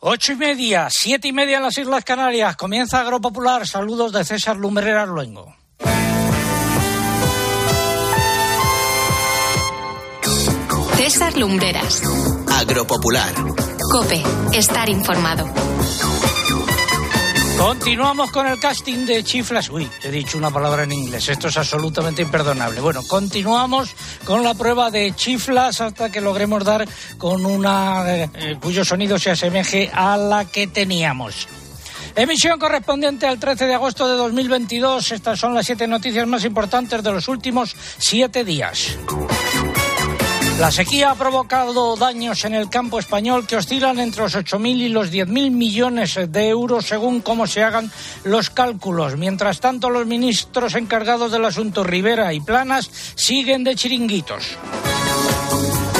Ocho y media, siete y media en las Islas Canarias. Comienza Agropopular. Saludos de César Lumbreras Luengo. César Lumbreras. Agropopular. Cope, estar informado. Continuamos con el casting de Chiflas. Uy, he dicho una palabra en inglés. Esto es absolutamente imperdonable. Bueno, continuamos con la prueba de Chiflas hasta que logremos dar con una eh, cuyo sonido se asemeje a la que teníamos. Emisión correspondiente al 13 de agosto de 2022. Estas son las siete noticias más importantes de los últimos siete días. La sequía ha provocado daños en el campo español que oscilan entre los 8.000 y los 10.000 millones de euros según cómo se hagan los cálculos. Mientras tanto, los ministros encargados del asunto Rivera y Planas siguen de chiringuitos.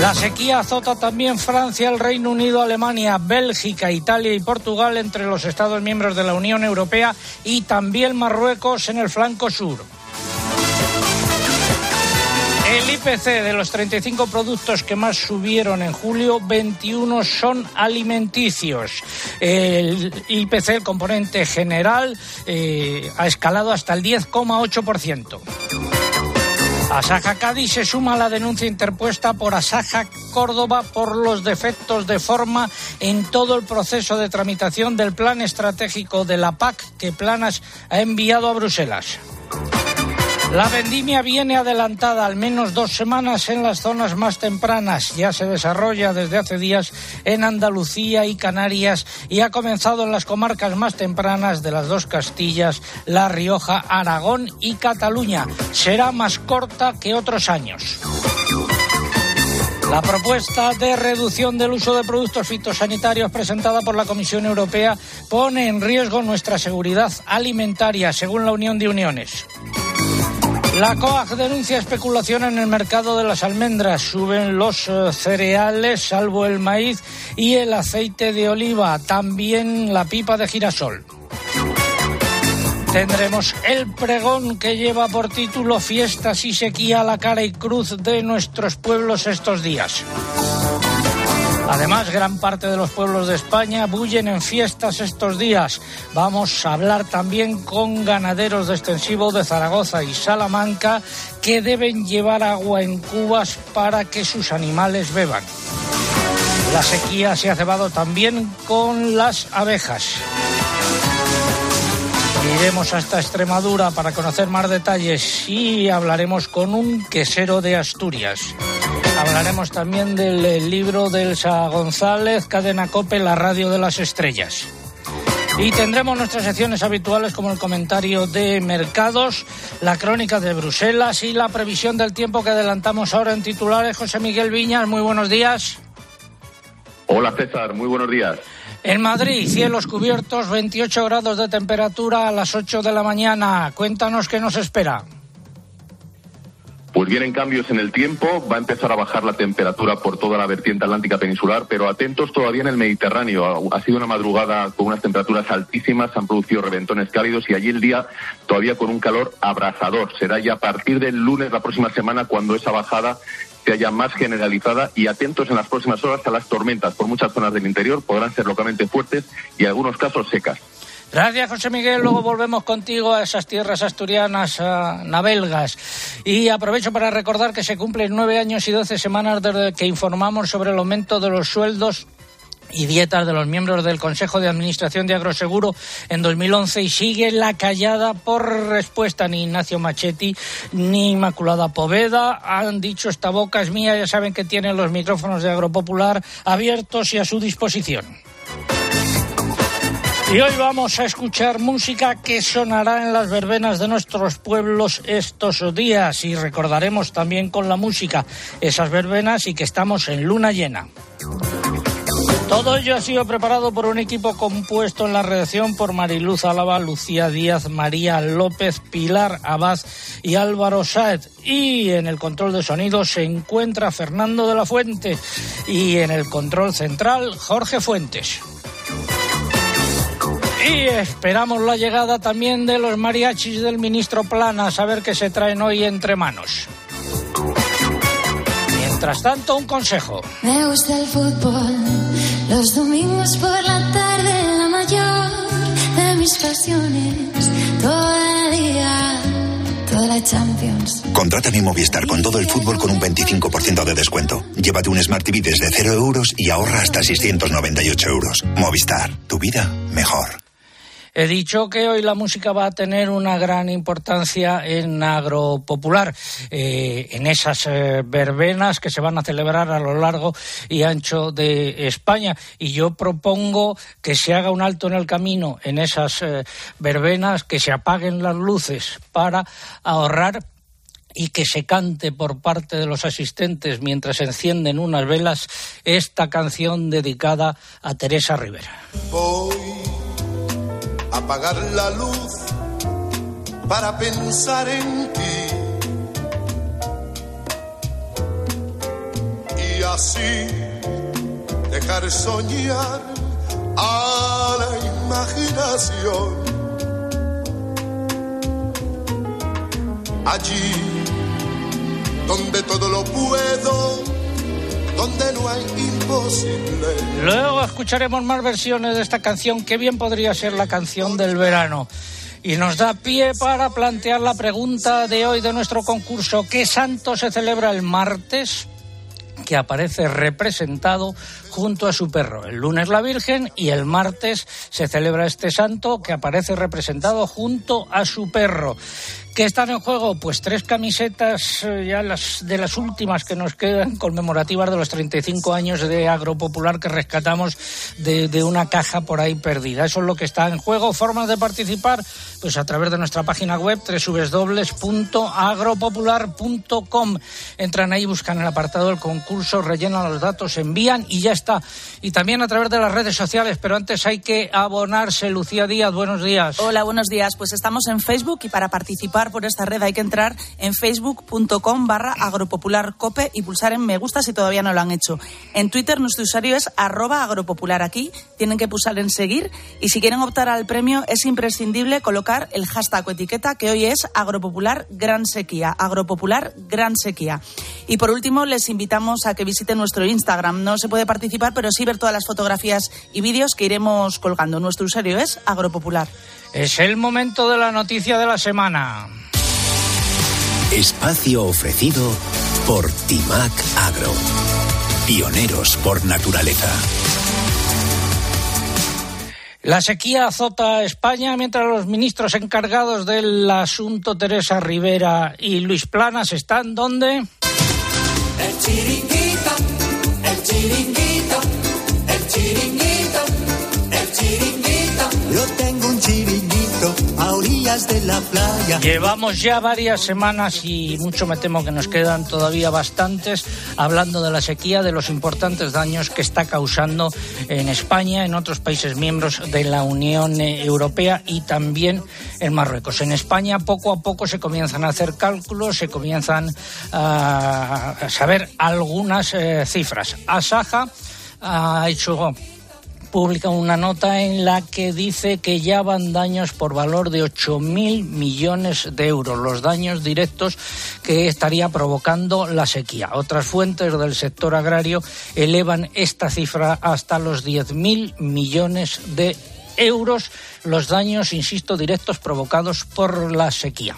La sequía azota también Francia, el Reino Unido, Alemania, Bélgica, Italia y Portugal entre los Estados miembros de la Unión Europea y también Marruecos en el flanco sur. El IPC de los 35 productos que más subieron en julio, 21 son alimenticios. El IPC, el componente general, eh, ha escalado hasta el 10,8%. Asaja Cádiz se suma a la denuncia interpuesta por Asaja Córdoba por los defectos de forma en todo el proceso de tramitación del plan estratégico de la PAC que Planas ha enviado a Bruselas. La vendimia viene adelantada al menos dos semanas en las zonas más tempranas. Ya se desarrolla desde hace días en Andalucía y Canarias y ha comenzado en las comarcas más tempranas de las dos Castillas, La Rioja, Aragón y Cataluña. Será más corta que otros años. La propuesta de reducción del uso de productos fitosanitarios presentada por la Comisión Europea pone en riesgo nuestra seguridad alimentaria, según la Unión de Uniones. La COAG denuncia especulación en el mercado de las almendras. Suben los eh, cereales, salvo el maíz y el aceite de oliva, también la pipa de girasol. Tendremos el pregón que lleva por título Fiestas y sequía a la cara y cruz de nuestros pueblos estos días. Además, gran parte de los pueblos de España bullen en fiestas estos días. Vamos a hablar también con ganaderos de extensivo de Zaragoza y Salamanca que deben llevar agua en cubas para que sus animales beban. La sequía se ha cebado también con las abejas. Iremos hasta Extremadura para conocer más detalles y hablaremos con un quesero de Asturias. Hablaremos también del eh, libro de Elsa González, Cadena Cope, la radio de las estrellas. Y tendremos nuestras secciones habituales como el comentario de mercados, la crónica de Bruselas y la previsión del tiempo que adelantamos ahora en titulares. José Miguel Viñas, muy buenos días. Hola César, muy buenos días. En Madrid, cielos cubiertos, 28 grados de temperatura a las 8 de la mañana. Cuéntanos qué nos espera. Pues vienen cambios en el tiempo, va a empezar a bajar la temperatura por toda la vertiente atlántica peninsular, pero atentos todavía en el Mediterráneo. Ha sido una madrugada con unas temperaturas altísimas, han producido reventones cálidos y allí el día todavía con un calor abrasador. Será ya a partir del lunes la próxima semana cuando esa bajada se haya más generalizada y atentos en las próximas horas a las tormentas por muchas zonas del interior, podrán ser localmente fuertes y en algunos casos secas. Gracias, José Miguel. Luego volvemos contigo a esas tierras asturianas navelgas. Y aprovecho para recordar que se cumplen nueve años y doce semanas desde que informamos sobre el aumento de los sueldos y dietas de los miembros del Consejo de Administración de Agroseguro en 2011 y sigue la callada por respuesta ni Ignacio Machetti ni Inmaculada Poveda han dicho esta boca es mía, ya saben que tienen los micrófonos de Agropopular abiertos y a su disposición. Y hoy vamos a escuchar música que sonará en las verbenas de nuestros pueblos estos días y recordaremos también con la música esas verbenas y que estamos en luna llena. Todo ello ha sido preparado por un equipo compuesto en la redacción por Mariluz Álava, Lucía Díaz, María López, Pilar Abad y Álvaro Saed. Y en el control de sonido se encuentra Fernando de la Fuente y en el control central Jorge Fuentes. Y esperamos la llegada también de los mariachis del ministro Plana, a saber qué se traen hoy entre manos. Mientras tanto, un consejo. Me gusta el fútbol, los domingos por la tarde pasiones todo el día. Toda la Champions. Contrata mi Movistar con todo el fútbol con un 25% de descuento. Llévate un Smart TV desde 0 euros y ahorra hasta 698 euros. Movistar, tu vida mejor. He dicho que hoy la música va a tener una gran importancia en Agropopular, eh, en esas eh, verbenas que se van a celebrar a lo largo y ancho de España. Y yo propongo que se haga un alto en el camino en esas eh, verbenas, que se apaguen las luces para ahorrar y que se cante por parte de los asistentes mientras encienden unas velas esta canción dedicada a Teresa Rivera apagar la luz para pensar en ti. Y así dejar soñar a la imaginación. Allí donde todo lo puedo donde no hay. Luego escucharemos más versiones de esta canción, que bien podría ser la canción del verano. Y nos da pie para plantear la pregunta de hoy de nuestro concurso. ¿Qué santo se celebra el martes? que aparece representado junto a su perro. El lunes la Virgen y el martes se celebra este santo que aparece representado junto a su perro. ¿Qué están en juego? Pues tres camisetas, eh, ya las de las últimas que nos quedan, conmemorativas de los 35 años de Agropopular que rescatamos de, de, una caja por ahí perdida. Eso es lo que está en juego. Formas de participar, pues a través de nuestra página web www.agropopular.com. Entran ahí, buscan el apartado del concurso, rellenan los datos, envían y ya está. Y también a través de las redes sociales, pero antes hay que abonarse. Lucía Díaz, buenos días. Hola, buenos días. Pues estamos en Facebook y para participar por esta red hay que entrar en facebook.com barra agropopularcope y pulsar en me gusta si todavía no lo han hecho. En Twitter nuestro usuario es arroba agropopular. Aquí tienen que pulsar en seguir y si quieren optar al premio es imprescindible colocar el hashtag o etiqueta que hoy es agropopular gran sequía. Agropopular gran sequía. Y por último les invitamos a que visiten nuestro Instagram. No se puede participar pero sí ver todas las fotografías y vídeos que iremos colgando. Nuestro usuario es agropopular. Es el momento de la noticia de la semana. Espacio ofrecido por Timac Agro. Pioneros por naturaleza. La sequía azota a España mientras los ministros encargados del asunto, Teresa Rivera y Luis Planas, están donde. El chiringuito, el chiringuito, de la playa. Llevamos ya varias semanas y mucho me temo que nos quedan todavía bastantes hablando de la sequía, de los importantes daños que está causando en España, en otros países miembros de la Unión Europea y también en Marruecos. En España poco a poco se comienzan a hacer cálculos, se comienzan a saber algunas eh, cifras. Asaja ha hecho publica una nota en la que dice que ya van daños por valor de 8.000 millones de euros, los daños directos que estaría provocando la sequía. Otras fuentes del sector agrario elevan esta cifra hasta los 10.000 millones de euros, los daños, insisto, directos provocados por la sequía.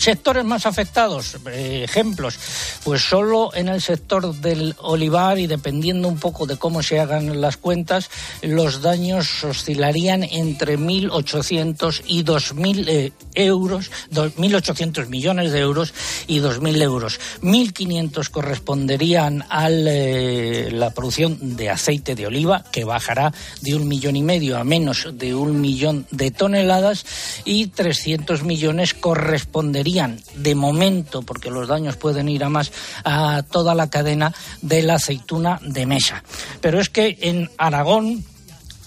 Sectores más afectados, eh, ejemplos, pues solo en el sector del olivar y dependiendo un poco de cómo se hagan las cuentas, los daños oscilarían entre 1.800 y 2.000 eh, euros, 1.800 millones de euros y 2.000 euros. 1.500 corresponderían a eh, la producción de aceite de oliva, que bajará de un millón y medio a menos de un millón de toneladas, y 300 millones corresponderían de momento, porque los daños pueden ir a más, a toda la cadena de la aceituna de mesa. Pero es que en Aragón,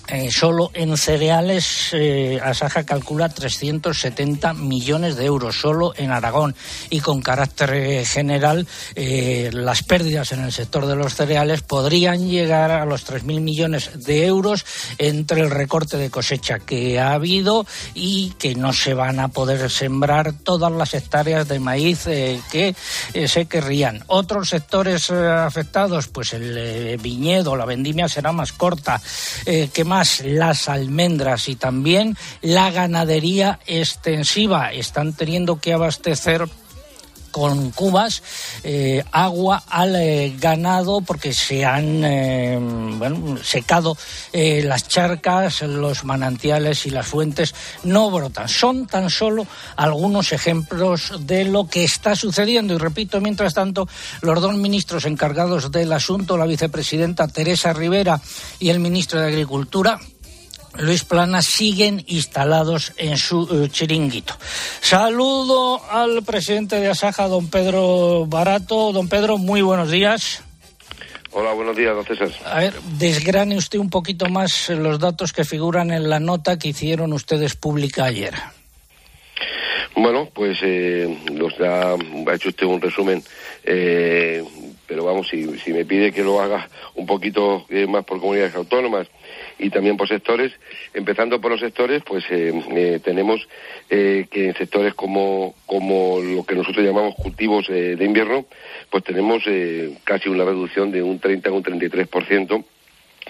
eh, solo en cereales, eh, Asaja calcula 370 millones de euros, solo en Aragón. Y con carácter eh, general, las pérdidas en el sector de los cereales podrían llegar a los 3.000 millones de euros entre el recorte de cosecha que ha habido y que no se van a poder sembrar todas las hectáreas de maíz que se querrían. Otros sectores afectados, pues el viñedo, la vendimia será más corta. ¿Qué más? Más las almendras y también la ganadería extensiva. Están teniendo que abastecer con cubas eh, agua al eh, ganado porque se han eh, bueno, secado las charcas, los manantiales y las fuentes no brotan. Son tan solo algunos ejemplos de lo que está sucediendo. Y repito, mientras tanto, los dos ministros encargados del asunto, la vicepresidenta Teresa Rivera y el ministro de Agricultura, Luis Plana siguen instalados en su eh, chiringuito. Saludo al presidente de Asaja, don Pedro Barato. Don Pedro, muy buenos días. Hola, buenos días, don César. A ver, desgrane usted un poquito más los datos que figuran en la nota que hicieron ustedes pública ayer. Bueno, pues eh, los ha, hecho usted un resumen, eh, pero vamos, si, si, me pide que lo haga un poquito más por comunidades autónomas, y también por sectores. Empezando por los sectores, pues eh, eh, tenemos eh, que en sectores como, como lo que nosotros llamamos cultivos de invierno, pues tenemos casi una reducción de un 30 a un 33%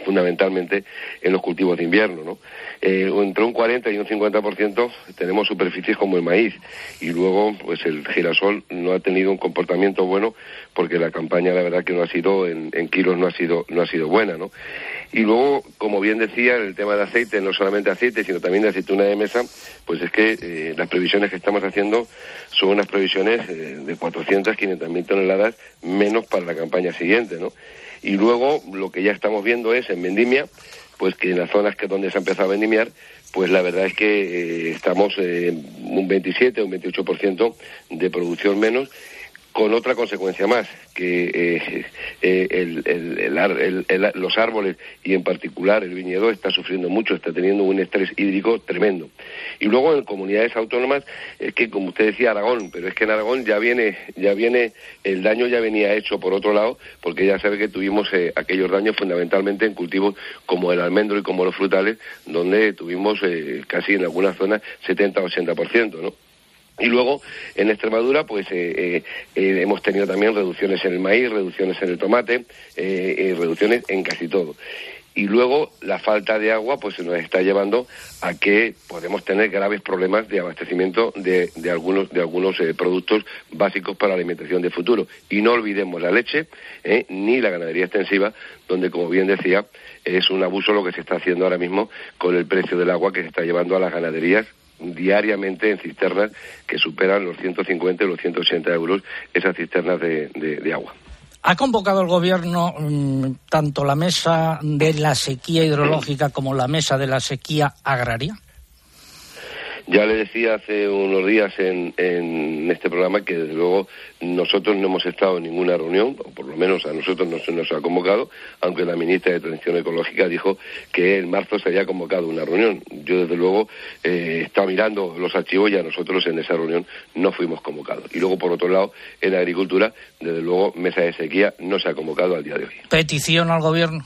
fundamentalmente en los cultivos de invierno, ¿no? entre un 40 y un 50% tenemos superficies como el maíz y luego pues el girasol no ha tenido un comportamiento bueno porque la campaña la verdad que no ha sido en, en kilos no ha sido no ha sido buena, ¿no? Y luego, como bien decía, el tema de aceite, no solamente aceite, sino también de aceituna de mesa, pues es que eh, las previsiones que estamos haciendo son unas previsiones eh, de 400, 500 mil toneladas menos para la campaña siguiente, ¿no? Y luego, lo que ya estamos viendo es en vendimia, pues que en las zonas que donde se ha empezado a vendimiar, pues la verdad es que eh, estamos en un 27 o un 28% de producción menos con otra consecuencia más, que eh, eh, los árboles y en particular el viñedo está sufriendo mucho, está teniendo un estrés hídrico tremendo. Y luego en comunidades autónomas, es que como usted decía Aragón, pero es que en Aragón ya viene, ya viene, el daño ya venía hecho por otro lado, porque ya sabe que tuvimos eh, aquellos daños fundamentalmente en cultivos como el almendro y como los frutales, donde tuvimos casi en algunas zonas 70-80%, ¿no? Y luego, en Extremadura, pues eh, eh, eh, hemos tenido también reducciones en el maíz, reducciones en el tomate, reducciones en casi todo. Y luego, la falta de agua, pues nos está llevando a que podemos tener graves problemas de abastecimiento de, de algunos, de algunos productos básicos para la alimentación de futuro. Y no olvidemos la leche, ni la ganadería extensiva, donde, como bien decía, es un abuso lo que se está haciendo ahora mismo con el precio del agua que se está llevando a las ganaderías diariamente en cisternas que superan los 150 y los 180 euros esas cisternas de, agua. ¿Ha convocado el Gobierno mm, tanto la mesa de la sequía hidrológica como la mesa de la sequía agraria? Ya le decía hace unos días en, en este programa que desde luego nosotros no hemos estado en ninguna reunión, o por lo menos a nosotros no se nos ha convocado, aunque la ministra de Transición Ecológica dijo que en marzo se había convocado una reunión. Yo desde luego eh, he estado mirando los archivos y a nosotros en esa reunión no fuimos convocados. Y luego por otro lado, en Agricultura, desde luego Mesa de Sequía no se ha convocado al día de hoy. ¿Petición al Gobierno?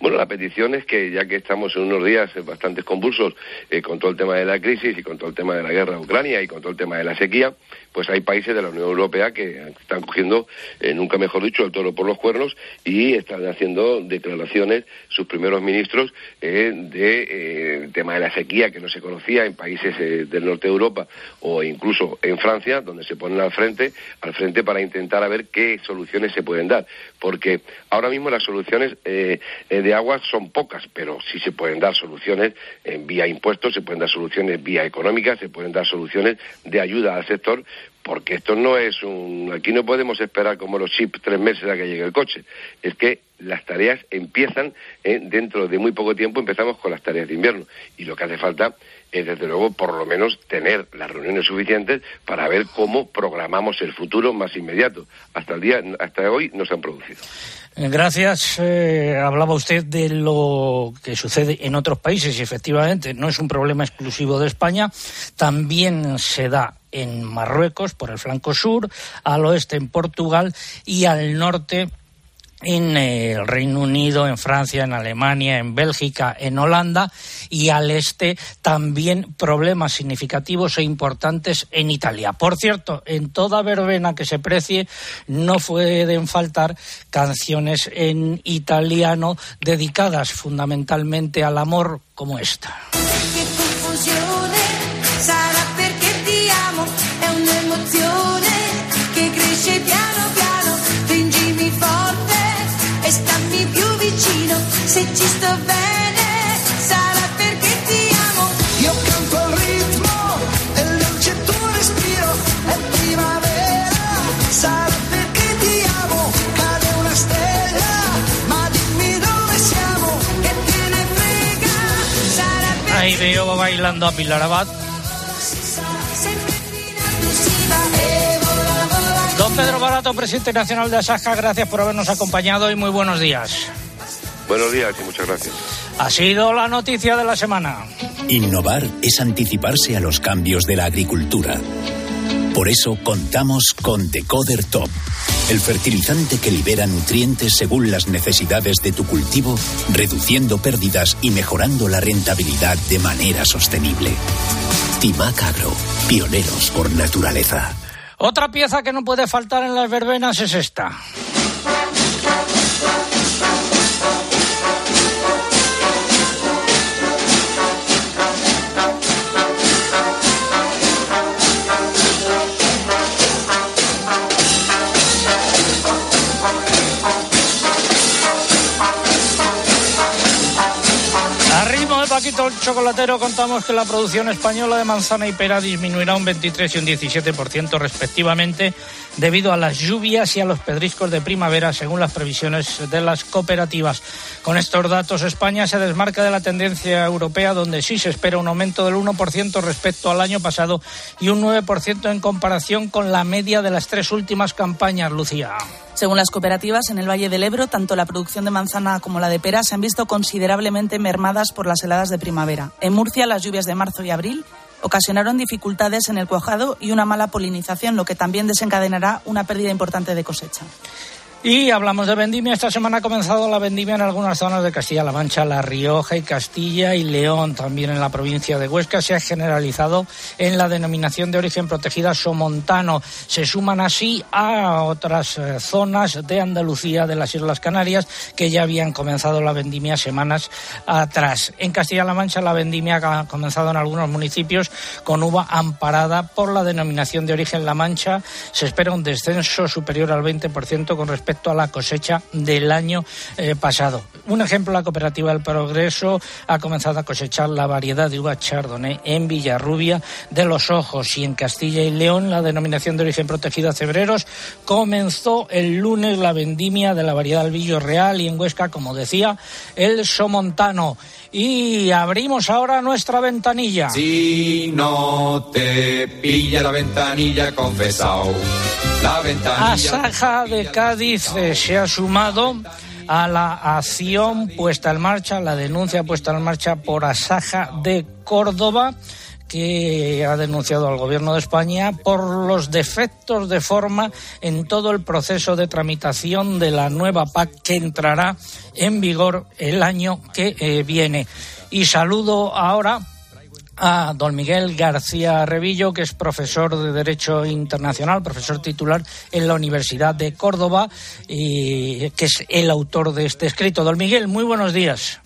Bueno, la petición es que ya que estamos en unos días bastante convulsos eh, con todo el tema de la crisis y con todo el tema de la guerra de Ucrania y con todo el tema de la sequía, pues hay países de la Unión Europea que están cogiendo, eh, nunca mejor dicho, el toro por los cuernos y están haciendo declaraciones sus primeros ministros eh, de tema de la sequía que no se conocía en países del norte de Europa o incluso en Francia, donde se ponen al frente, al frente para intentar a ver qué soluciones se pueden dar, porque ahora mismo las soluciones de de agua son pocas, pero sí se pueden dar soluciones en vía impuestos, se pueden dar soluciones vía económica, se pueden dar soluciones de ayuda al sector, porque esto no es un... Aquí no podemos esperar como los chips tres meses a que llegue el coche. Es que las tareas empiezan eh, dentro de muy poco tiempo, empezamos con las tareas de invierno. Y lo que hace falta es, desde luego, por lo menos tener las reuniones suficientes para ver cómo programamos el futuro más inmediato. Hasta el día, hasta hoy no se han producido. Eh, gracias. Eh, hablaba usted de lo que sucede en otros países y efectivamente no es un problema exclusivo de España. También se da en Marruecos por el flanco sur, al oeste en Portugal y al norte en eh, el Reino Unido, en Francia, en Alemania, en Bélgica, en Holanda y al este también problemas significativos e importantes en Italia. Por cierto, en toda verbena que se precie no pueden faltar canciones en italiano dedicadas fundamentalmente al amor como esta. A Pilar Abad. Don Pedro Barato, presidente nacional de Asaja, gracias por habernos acompañado y muy buenos días. Buenos días y muchas gracias. Ha sido la noticia de la semana. Innovar es anticiparse a los cambios de la agricultura. Por eso contamos con Decoder Top, el fertilizante que libera nutrientes según las necesidades de tu cultivo, reduciendo pérdidas y mejorando la rentabilidad de manera sostenible. Timac Agro, pioneros por naturaleza. Otra pieza que no puede faltar en las verbenas es esta. Chocolatero contamos que la producción española de manzana y pera disminuirá un 23 y un 17% respectivamente debido a las lluvias y a los pedriscos de primavera según las previsiones de las cooperativas. Con estos datos España se desmarca de la tendencia europea donde sí se espera un aumento del 1% respecto al año pasado y un 9% en comparación con la media de las tres últimas campañas, Lucía. Según las cooperativas, en el Valle del Ebro, tanto la producción de manzana como la de pera se han visto considerablemente mermadas por las heladas de primavera. En Murcia, las lluvias de marzo y abril ocasionaron dificultades en el cuajado y una mala polinización, lo que también desencadenará una pérdida importante de cosecha. Y hablamos de vendimia. Esta semana ha comenzado la vendimia en algunas zonas de Castilla-La Mancha, La Rioja y Castilla y León. También en la provincia de Huesca se ha generalizado en la denominación de origen protegida Somontano. Se suman así a otras eh, zonas de Andalucía, de las Islas Canarias, que ya habían comenzado la vendimia semanas atrás. En Castilla-La Mancha la vendimia ha comenzado en algunos municipios con uva amparada por la denominación de origen La Mancha. Se espera un descenso superior al 20% con respecto a la cosecha del año eh, pasado. Un ejemplo, la cooperativa del Progreso ha comenzado a cosechar la variedad de uva Chardonnay en Villarrubia de los Ojos y en Castilla y León la denominación de origen protegida Cebreros comenzó el lunes la vendimia de la variedad Albillo Real y en Huesca, como decía, el Somontano. Y abrimos ahora nuestra ventanilla. Si no te pilla la ventanilla, confesao. La ventanilla. Asaja de Cádiz eh, se ha sumado a la acción puesta en marcha, la denuncia puesta en marcha por Asaja de Córdoba que ha denunciado al Gobierno de España por los defectos de forma en todo el proceso de tramitación de la nueva PAC que entrará en vigor el año que eh, viene. Y saludo ahora a don Miguel García Revillo, que es profesor de Derecho Internacional, profesor titular en la Universidad de Córdoba, y que es el autor de este escrito. Don Miguel, muy buenos días.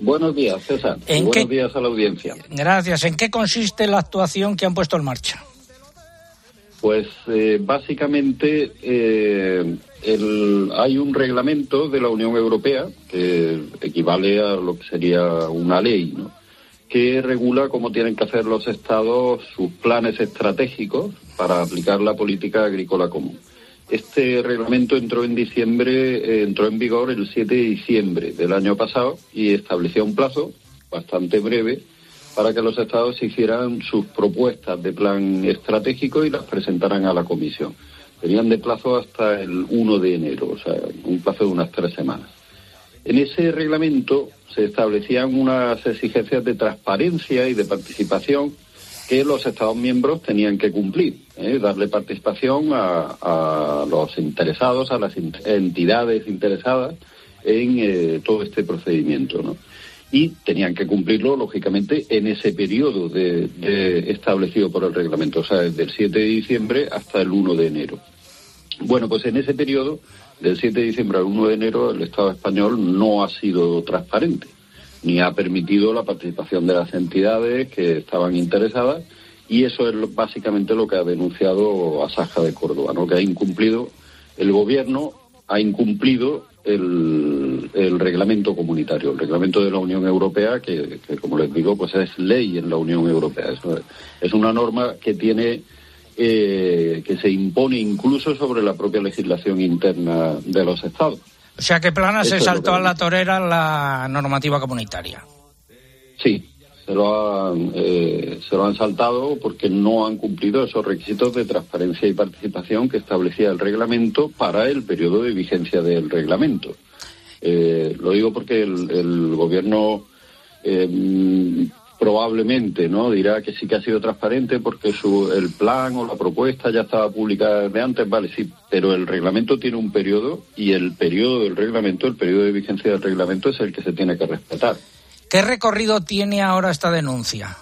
Buenos días, César. ¿En Buenos qué- días a la audiencia. Gracias. ¿En qué consiste la actuación que han puesto en marcha? Pues eh, básicamente eh, el- hay un reglamento de la Unión Europea que equivale a lo que sería una ley, ¿no? que regula cómo tienen que hacer los estados sus planes estratégicos para aplicar la política agrícola común. Este reglamento entró en diciembre, eh, entró en vigor el 7 de diciembre del año pasado y establecía un plazo bastante breve para que los estados hicieran sus propuestas de plan estratégico y las presentaran a la comisión. Tenían de plazo hasta el 1 de enero, o sea, un plazo de unas tres semanas. En ese reglamento se establecían unas exigencias de transparencia y de participación que los Estados miembros tenían que cumplir, ¿eh? darle participación a, los interesados, a las entidades interesadas en eh, todo este procedimiento. ¿no? Y tenían que cumplirlo, lógicamente, en ese periodo establecido por el reglamento, o sea, desde el 7 de diciembre hasta el 1 de enero. Bueno, pues en ese periodo, del 7 de diciembre al 1 de enero, el Estado español no ha sido transparente ni ha permitido la participación de las entidades que estaban interesadas y eso es básicamente lo que ha denunciado Asaja de Córdoba, ¿no? que ha incumplido el gobierno ha incumplido el, reglamento comunitario, el reglamento de la Unión Europea, que, que, como les digo, pues es ley en la Unión Europea. Es, es una norma que tiene eh, que se impone incluso sobre la propia legislación interna de los Estados. O sea que Plana se saltó a la torera la normativa comunitaria. Sí, se lo, han, eh, se lo han saltado porque no han cumplido esos requisitos de transparencia y participación que establecía el reglamento para el periodo de vigencia del reglamento. Eh, lo digo porque el, el gobierno eh, probablemente no dirá que sí que ha sido transparente porque su, el plan o la propuesta ya estaba publicada de antes, vale, sí, pero el reglamento tiene un periodo y el periodo del reglamento, el periodo de vigencia del reglamento es el que se tiene que respetar. ¿Qué recorrido tiene ahora esta denuncia?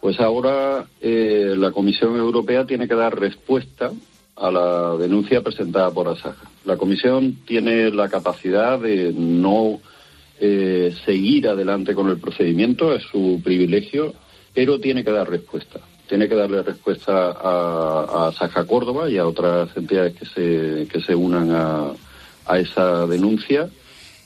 Pues ahora eh, la Comisión Europea tiene que dar respuesta a la denuncia presentada por Asaja. La Comisión tiene la capacidad de no eh, seguir adelante con el procedimiento, es su privilegio, pero tiene que dar respuesta. Tiene que darle respuesta a, a Saja Córdoba y a otras entidades que se, que se unan a, a esa denuncia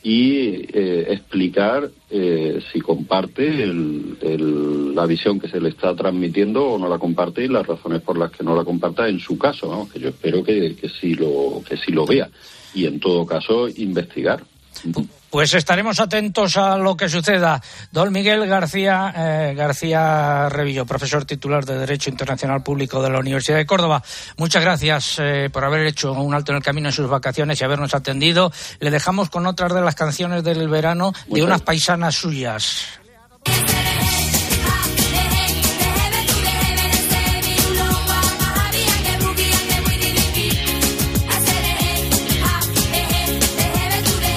y eh, explicar eh, si comparte el, la visión que se le está transmitiendo o no la comparte y las razones por las que no la comparta en su caso, ¿no? que yo espero que, que, sí lo, que sí lo vea y en todo caso investigar. Pues estaremos atentos a lo que suceda. Don Miguel García eh, García Revillo, profesor titular de Derecho Internacional Público de la Universidad de Córdoba. Muchas gracias eh, por haber hecho un alto en el camino en sus vacaciones y habernos atendido. Le dejamos con otras de las canciones del verano de unas paisanas suyas.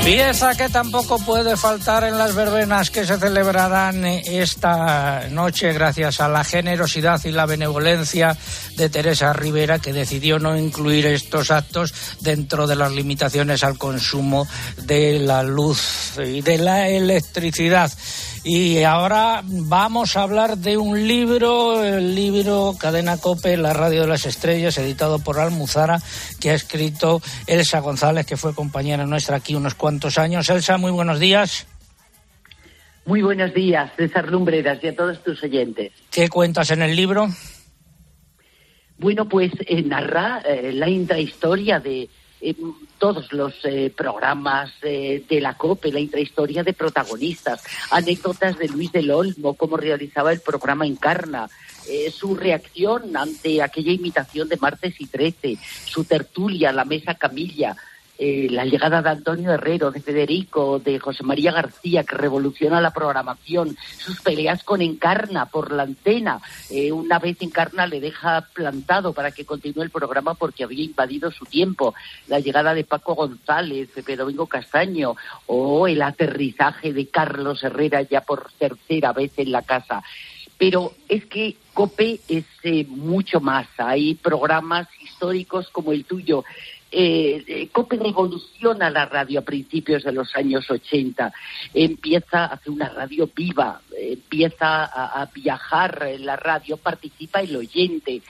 Pieza que tampoco puede faltar en las verbenas que se celebrarán esta noche gracias a la generosidad y la benevolencia de Teresa Rivera que decidió no incluir estos actos dentro de las limitaciones al consumo de la luz y de la electricidad. Y ahora vamos a hablar de un libro, el libro Cadena Cope, La Radio de las Estrellas, editado por Almuzara, que ha escrito Elsa González, que fue compañera nuestra aquí unos cuantos años. Elsa, muy buenos días. Muy buenos días, César Lumbreras y a todos tus oyentes. ¿Qué cuentas en el libro? Bueno, pues eh, narra eh, la intrahistoria de todos los eh, programas eh, de la COPE, la intrahistoria de protagonistas, anécdotas de Luis del Olmo, cómo realizaba el programa Encarna, eh, su reacción ante aquella imitación de Martes y Trece, su tertulia, la mesa Camilla, eh, la llegada de Antonio Herrero, de Federico, de José María García, que revoluciona la programación, sus peleas con Encarna por la antena. Eh, una vez Encarna le deja plantado para que continúe el programa porque había invadido su tiempo. La llegada de Paco González, de Domingo Castaño, o el aterrizaje de Carlos Herrera ya por tercera vez en la casa. Pero es que COPE es eh, mucho más. Hay programas históricos como el tuyo eh, COPE revoluciona la radio a principios de los años 80, empieza a hacer una radio viva, empieza a, a viajar en la radio, participa el oyente.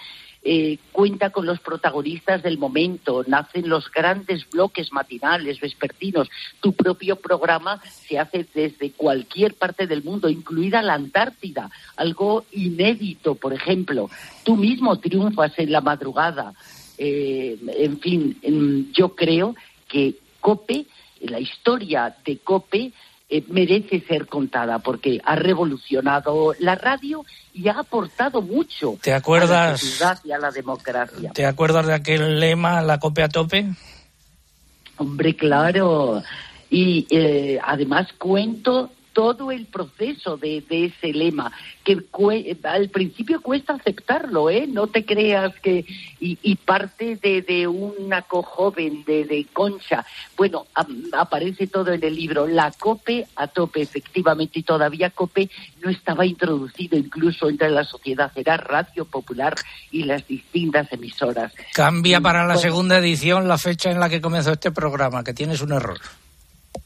Eh, cuenta con los protagonistas del momento, nacen los grandes bloques matinales, vespertinos. Tu propio programa se hace desde cualquier parte del mundo, incluida la Antártida, algo inédito, por ejemplo. Tú mismo triunfas en la madrugada. Eh, en fin, yo creo que COPE, la historia de COPE, eh, merece ser contada porque ha revolucionado la radio y ha aportado mucho ¿Te acuerdas, a la y a la democracia. ¿Te acuerdas de aquel lema, la COPE a tope? Hombre, claro. Y eh, además cuento todo el proceso de, de ese lema, que al principio cuesta aceptarlo, ¿eh? No te creas que... Y, y parte de, de una cojoven de, de Concha. Bueno, aparece todo en el libro. La COPE a tope, efectivamente, y todavía COPE no estaba introducido incluso entre la sociedad. Era Radio Popular y las distintas emisoras. Cambia para la segunda edición la fecha en la que comenzó este programa, que tienes un error.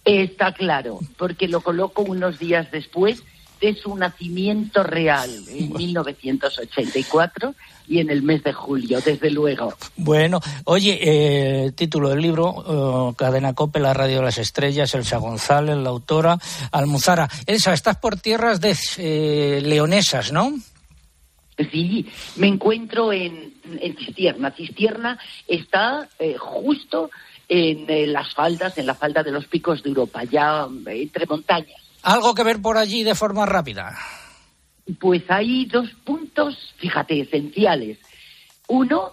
Está claro, porque lo coloco unos días después de su nacimiento real, en 1984 y en el mes de julio, desde luego. Bueno, oye, eh, título del libro, eh, Cadena Cope, la radio de las estrellas, Elsa González, la autora, Almuzara. Elsa, estás por tierras de eh, leonesas, ¿no? Sí, me encuentro en, en Cistierna. Cistierna está eh, justo en las faldas, en la falda de los picos de Europa, ya entre montañas. Algo que ver por allí de forma rápida. Pues hay dos puntos, fíjate, esenciales. Uno,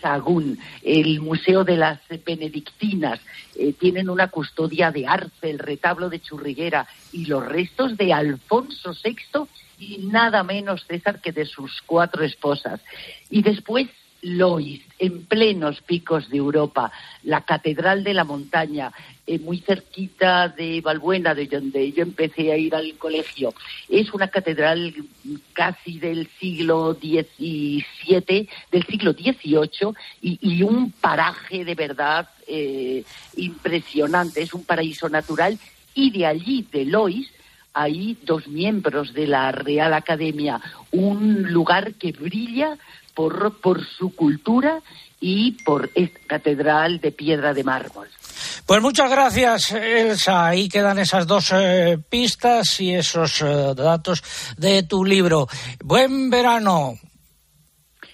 Sagún, el Museo de las Benedictinas, eh, tienen una custodia de Arce, el retablo de Churriguera y los restos de Alfonso VI y nada menos, César, que de sus cuatro esposas. Y después, Lois, en plenos picos de Europa, la Catedral de la Montaña, eh, muy cerquita de Valbuena, de donde yo empecé a ir al colegio. Es una catedral casi del siglo XVII, del siglo XVIII, y, un paraje de verdad eh, impresionante. Es un paraíso natural, y de allí, de Lois, hay dos miembros de la Real Academia, un lugar que brilla por, por su cultura y por esta catedral de piedra de mármol. Pues muchas gracias, Elsa. Ahí quedan esas dos eh, pistas y esos eh, datos de tu libro. Buen verano.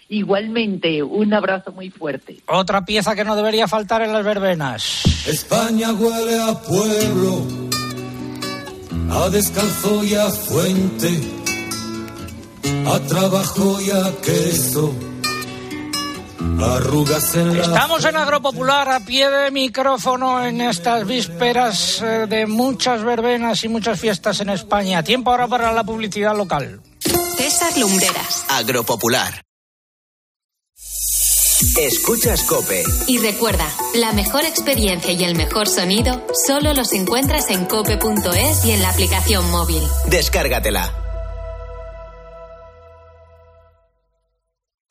Igualmente, un abrazo muy fuerte. Otra pieza que no debería faltar en las verbenas. España huele a pueblo, a descalzo y a fuente, a trabajo y a queso, arrugas en la Estamos en Agropopular a pie de micrófono en estas vísperas eh, de muchas verbenas y muchas fiestas en España. Tiempo ahora para la publicidad local. César Lumbreras. Agropopular. Escuchas Cope. Y recuerda, la mejor experiencia y el mejor sonido solo los encuentras en cope.es y en la aplicación móvil. Descárgatela.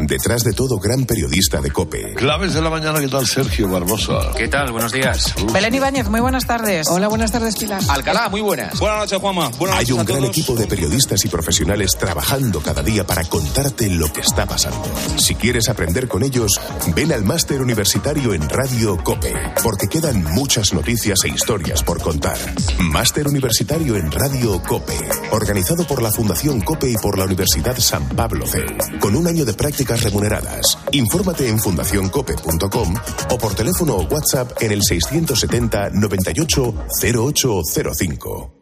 Detrás de todo, gran periodista de COPE. Claves de la mañana, ¿qué tal Sergio Barbosa? ¿Qué tal? Buenos días. Belén Ibáñez, muy buenas tardes. Hola, buenas tardes, Pilar. Alcalá, muy buenas. Buenas noches, Juanma. Buenas Hay noches un a gran todos. equipo de periodistas y profesionales trabajando cada día para contarte lo que está pasando. Si quieres aprender con ellos, ven al máster universitario en Radio COPE, porque quedan muchas noticias e historias por contar. Máster universitario en Radio COPE, organizado por la Fundación COPE y por la Universidad San Pablo CEU, con un año de prácticas remuneradas. Infórmate en fundacioncope.com o por teléfono o WhatsApp en el 670 98 0805.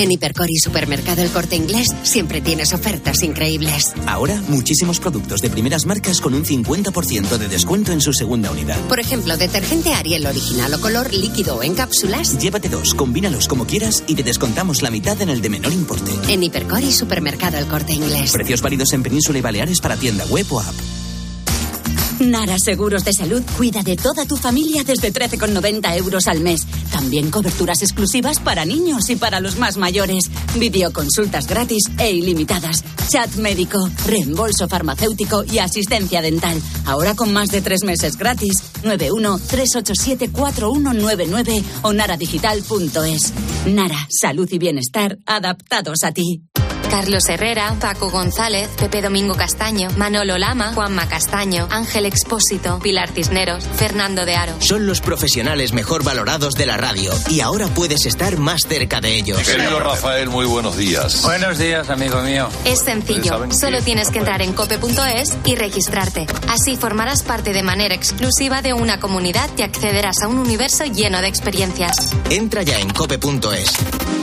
En Hipercor y Supermercado El Corte Inglés siempre tienes ofertas increíbles. Ahora, muchísimos productos de primeras marcas con un 50% de descuento en su segunda unidad. Por ejemplo, detergente Ariel original o color líquido o en cápsulas. Llévate dos, combínalos como quieras y te descontamos la mitad en el de menor importe. En Hipercor y Supermercado El Corte Inglés. Precios válidos en Península y Baleares para tienda web o app. Nara Seguros de Salud cuida de toda tu familia desde 13,90 euros al mes. También coberturas exclusivas para niños y para los más mayores. Videoconsultas gratis e ilimitadas. Chat médico, reembolso farmacéutico y asistencia dental. Ahora con más de tres meses gratis. 91-387-4199 o naradigital.es. Nara, salud y bienestar adaptados a ti. Carlos Herrera, Paco González, Pepe Domingo Castaño, Manolo Lama, Juanma Castaño, Ángel Expósito, Pilar Cisneros, Fernando de Aro. Son los profesionales mejor valorados de la radio y ahora puedes estar más cerca de ellos. Querido Rafael, muy buenos días. Buenos días, amigo mío. Es sencillo, ¿Saben solo tienes que entrar en cope.es y registrarte. Así formarás parte de manera exclusiva de una comunidad y accederás a un universo lleno de experiencias. Entra ya en cope.es.